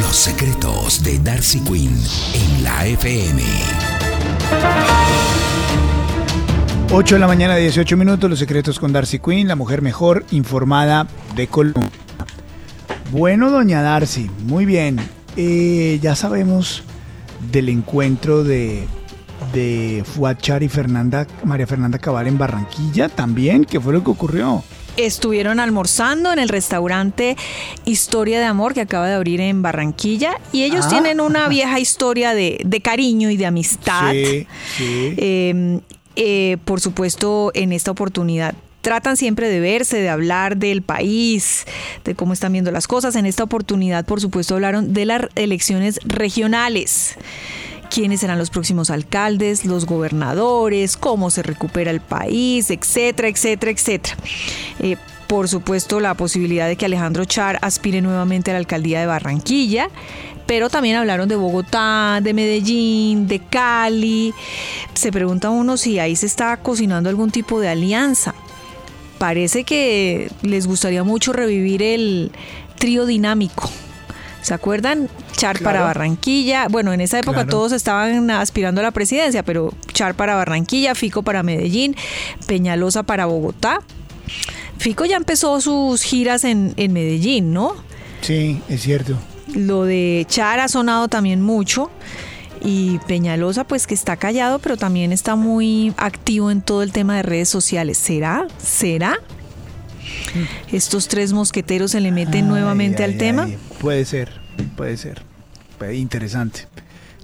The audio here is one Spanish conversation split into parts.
Los secretos de Darcy Quinn en la FM. 8 de la mañana, 18 minutos, los secretos con Darcy Quinn, la mujer mejor informada de Colombia. Bueno, doña Darcy, muy bien. Eh, ya sabemos del encuentro de, de Fuachar y Fernanda, María Fernanda Cabal en Barranquilla también. ¿Qué fue lo que ocurrió? Estuvieron almorzando en el restaurante Historia de Amor que acaba de abrir en Barranquilla y ellos Ah. tienen una vieja historia de, de cariño y de amistad. Sí, sí. Eh, eh, por supuesto, en esta oportunidad tratan siempre de verse, de hablar del país, de cómo están viendo las cosas. En esta oportunidad, por supuesto, hablaron de las elecciones regionales. Quiénes serán los próximos alcaldes, los gobernadores, cómo se recupera el país, etcétera, etcétera, etcétera. Eh, por supuesto, la posibilidad de que Alejandro Char aspire nuevamente a la alcaldía de Barranquilla, pero también hablaron de Bogotá, de Medellín, de Cali. Se pregunta uno si ahí se está cocinando algún tipo de alianza. Parece que les gustaría mucho revivir el trío dinámico. ¿Se acuerdan? Char para. Barranquilla. Bueno, en esa época Claro. todos estaban aspirando a la presidencia, pero Char para Barranquilla, Fico para Medellín, Peñalosa para Bogotá. Fico ya empezó sus giras en, en Medellín, ¿no? Sí, es cierto. Lo de Char ha sonado también mucho. Y Peñalosa, pues que está callado, pero también está muy activo en todo el tema de redes sociales. ¿Será? ¿Será? Estos tres mosqueteros se le meten Ay, nuevamente ay, al tema. Puede ser, puede ser. Interesante.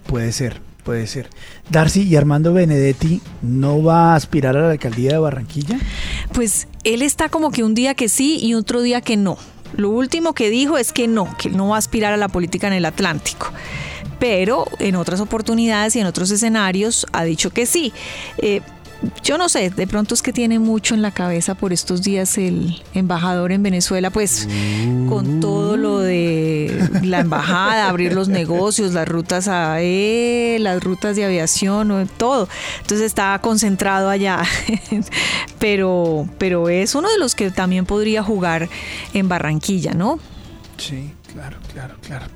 Puede ser, puede ser. Darcy y Armando Benedetti no va a aspirar a la alcaldía de Barranquilla. Pues él está como que un día que sí y otro día que no. Lo último que dijo es que no, que él no va a aspirar a la política en el Atlántico. Pero en otras oportunidades y en otros escenarios ha dicho que sí. Eh, yo no sé, de pronto es que tiene mucho en la cabeza por estos días el embajador en Venezuela, pues con todo lo de la embajada, abrir los negocios, las rutas a él, las rutas de aviación, todo. Entonces está concentrado allá. pero, pero es uno de los que también podría jugar en Barranquilla, ¿no? Sí, claro, claro, claro.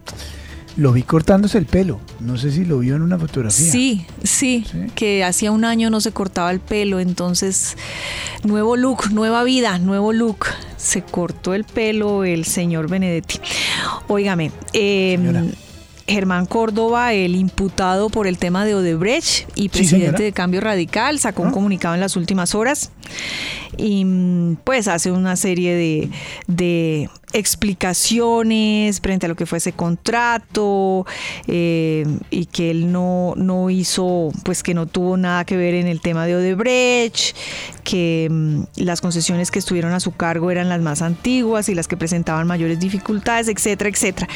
Lo vi cortándose el pelo. No sé si lo vio en una fotografía. Sí, sí, Sí. que hacía un año no se cortaba el pelo, entonces nuevo look, nueva vida, nuevo look. Se cortó el pelo el señor Benedetti. Óigame, eh. Germán Córdoba, el imputado por el tema de Odebrecht y presidente de Cambio Radical, sacó un Ah. comunicado en las últimas horas y mm, pues hace una serie de, de explicaciones frente a lo que fue ese contrato eh, y que él no, no hizo, pues que no tuvo nada que ver en el tema de Odebrecht, que mm, las concesiones que estuvieron a su cargo eran las más antiguas y las que presentaban mayores dificultades, etcétera, etcétera.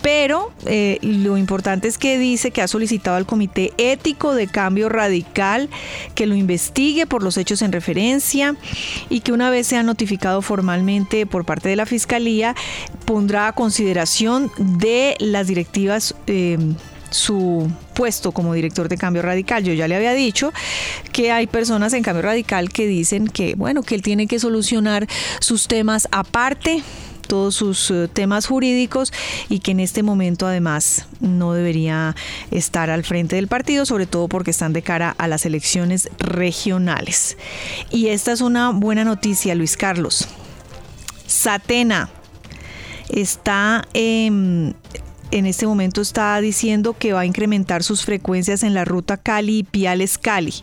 Pero eh, lo importante es que dice que ha solicitado al Comité Ético de Cambio Radical que lo investigue por los hechos en referencia y que una vez sea notificado formalmente por parte de la Fiscalía, pondrá a consideración de las directivas. eh, su puesto como director de Cambio Radical. Yo ya le había dicho que hay personas en Cambio Radical que dicen que, bueno, que él tiene que solucionar sus temas aparte todos sus eh, temas jurídicos y que en este momento además no debería estar al frente del partido, sobre todo porque están de cara a las elecciones regionales. Y esta es una buena noticia, Luis Carlos. Satena, está em, en este momento está diciendo que va a incrementar sus frecuencias en la ruta Cali y Piales Cali.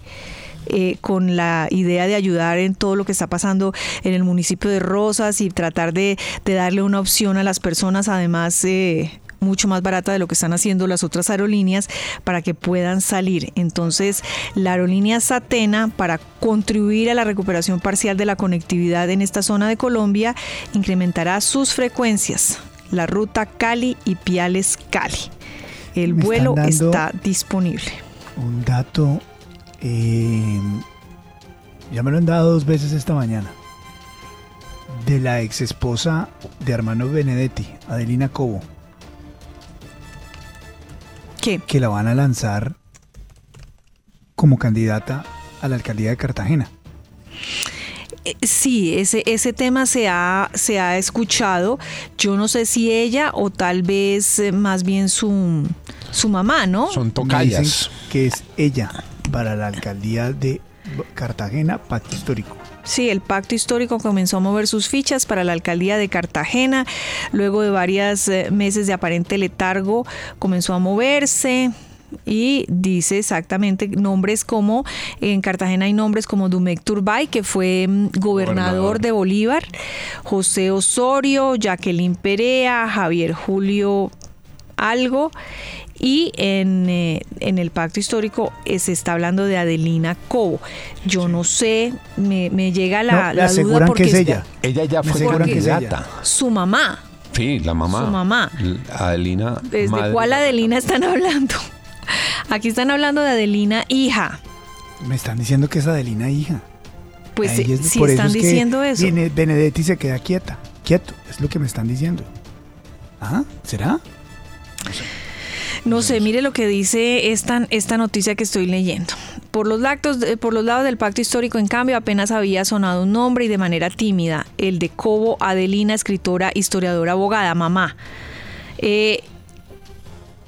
Eh, con la idea de ayudar en todo lo que está pasando en el municipio de Rosas y tratar de, darle una opción a las personas, además eh, mucho más barata de lo que están haciendo las otras aerolíneas para que puedan salir. Entonces, la aerolínea Satena, para contribuir a la recuperación parcial de la conectividad en esta zona de Colombia, incrementará sus frecuencias la ruta Cali y Piales Cali. El vuelo está disponible. Un dato, eh, ya me lo han dado dos veces esta mañana, de la ex esposa de Armando Benedetti, Adelina Cobo. ¿Qué? Que la van a lanzar como candidata a la alcaldía de Cartagena. Eh, sí, ese, ese tema se ha, se ha escuchado. Yo no sé si ella o tal vez eh, más bien su, su mamá, ¿no? Son tocayas. que es ella para la alcaldía de Cartagena, pacto histórico. Sí, el pacto histórico comenzó a mover sus fichas para la alcaldía de Cartagena. Luego de varios eh, meses de aparente letargo, comenzó a moverse y dice exactamente nombres como en Cartagena hay nombres como Dumek Turbay, que fue mm, gobernador, de Bolívar, José Osorio, Jacqueline Perea, Javier Julio Algo. Y en, eh, el pacto histórico eh, se está hablando de Adelina Cobo. Yo no sé, me, llega la, duda porque que es ella. Ella ya fue candidata. Su mamá. Sí, la mamá. Su mamá. Adelina. ¿Desde cuál Adelina están hablando? Aquí están hablando de Adelina hija. Me están diciendo que es Adelina hija. Pues si están diciendo eso. Benedetti se queda quieta, quieto, es lo que me están diciendo. ¿Ah? ¿Será? No sé, mire lo que dice esta, esta noticia que estoy leyendo. Por los, lactos, por los lados del pacto histórico, en cambio, apenas había sonado un nombre y de manera tímida, el de Cobo Adelina, escritora, historiadora, abogada, mamá. Eh,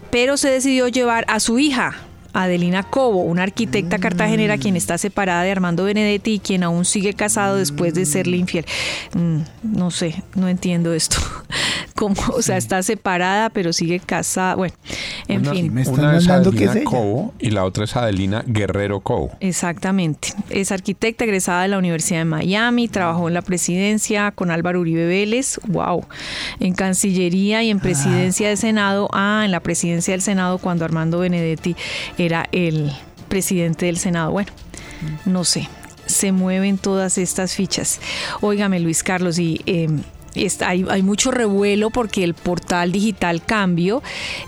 pero se decidió llevar a su hija, Adelina Cobo, una arquitecta cartagenera quien está separada de Armando Benedetti y quien aún sigue casado después de serle infiel. Mm, no sé, no entiendo esto. Como, o sea, está separada pero sigue casada. Bueno, en fin. una es Adelina Cobo y la otra es Adelina Guerrero Cobo. Exactamente. Es arquitecta egresada de la Universidad de Miami, trabajó en la presidencia con Álvaro Uribe Vélez, wow, en Cancillería y en presidencia del Senado. Ah, en la presidencia del Senado cuando Armando Benedetti era el presidente del Senado. Bueno, no sé, se mueven todas estas fichas. Óigame, Luis Carlos, y eh, hay, mucho revuelo porque el portal digital Cambio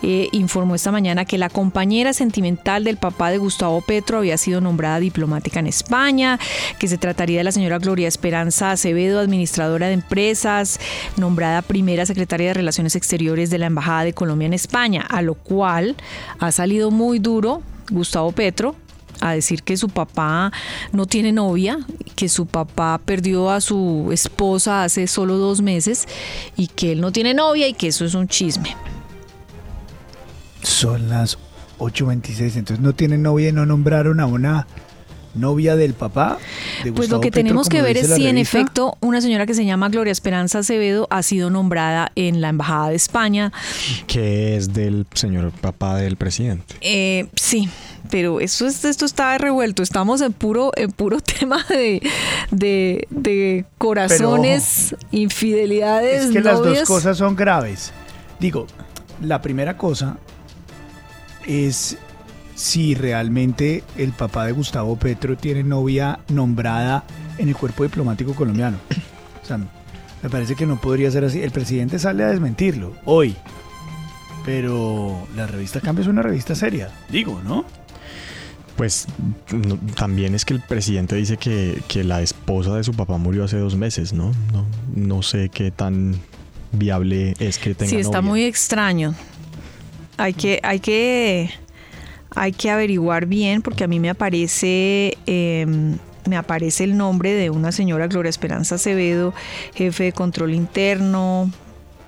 eh, informó esta mañana que la compañera sentimental del papá de Gustavo Petro había sido nombrada diplomática en España, que se trataría de la señora Gloria Esperanza Acevedo, administradora de empresas, nombrada primera secretaria de Relaciones Exteriores de la Embajada de Colombia en España, a lo cual ha salido muy duro Gustavo Petro a decir que su papá no tiene novia, que su papá perdió a su esposa hace solo dos meses y que él no tiene novia y que eso es un chisme. Son las 8.26, entonces no tiene novia y no nombraron a una novia del papá. pues lo que tenemos que ver es si en efecto una señora que se llama Gloria Esperanza Acevedo ha sido nombrada en la Embajada de España. Que es del señor papá del presidente. Eh, sí, pero eso esto está revuelto. Estamos en puro, en puro tema de, de, corazones, infidelidades. Es que las dos cosas son graves. Digo, la primera cosa es si realmente el papá de Gustavo Petro tiene novia nombrada en el cuerpo diplomático colombiano. O sea, me parece que no podría ser así. El presidente sale a desmentirlo hoy. Pero la revista Cambio es una revista seria, digo, ¿no? Pues también es que el presidente dice que, la esposa de su papá murió hace dos meses, ¿no? No, no sé qué tan viable es que tenga. Sí, está muy extraño. Hay que, hay que, hay que averiguar bien porque a mí me aparece, em, me aparece el nombre de una señora Gloria Esperanza Acevedo, jefe de control interno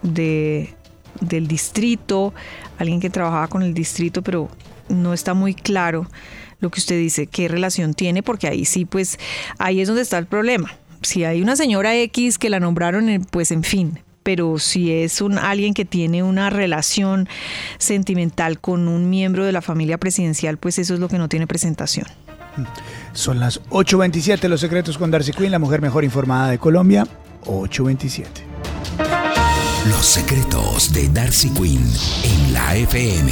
de, del distrito, alguien que trabajaba con el distrito, pero no está muy claro lo que usted dice, qué relación tiene, porque ahí sí, pues ahí es donde está el problema. Si hay una señora X que la nombraron, pues en fin, pero si es un alguien que tiene una relación sentimental con un miembro de la familia presidencial, pues eso es lo que no tiene presentación. Son las 8.27 Los Secretos con Darcy Quinn, la mujer mejor informada de Colombia. 8.27. Los secretos de Darcy Quinn en la FM.